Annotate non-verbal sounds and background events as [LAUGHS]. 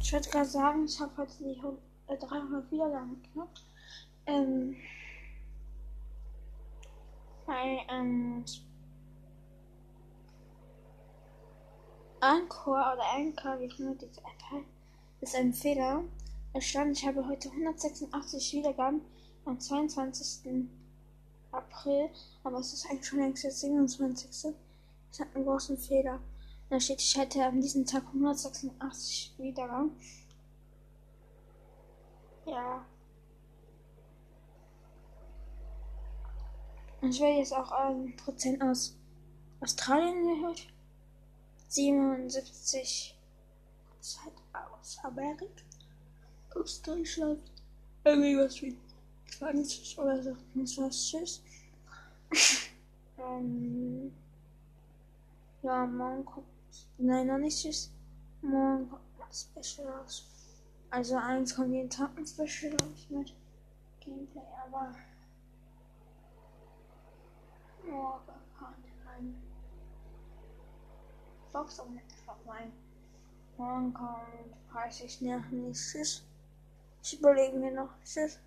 Ich wollte gerade sagen, ich habe heute die 300 Wiedergaben geknackt. Ähm, bei ähm, Anchor oder Anchor, wie ich nur diese App ist ein Fehler. Es stand, ich habe heute 186 Wiedergaben am 22. April, aber es ist eigentlich schon längst der 27. Es hat einen großen Fehler. Da steht, ich hätte an diesem Tag 186 Wiedergaben. Ja. Ich werde jetzt auch ein Prozent aus Australien gehört. 77 Prozent aus Amerika. Aus Deutschland. Irgendwie was wie 20 oder so. Das war's. Tschüss. [LAUGHS] ähm, ja, morgen kommt. Nein, noch nicht tschüss. Morgen kommt ein Special raus. Also eins kommt jeden Tag ein Special raus mit Gameplay, aber morgen kommt ein Box einfach rein. Morgen kommt, weiß ich nicht. Tschüss. Ich überlege mir noch. Tschüss.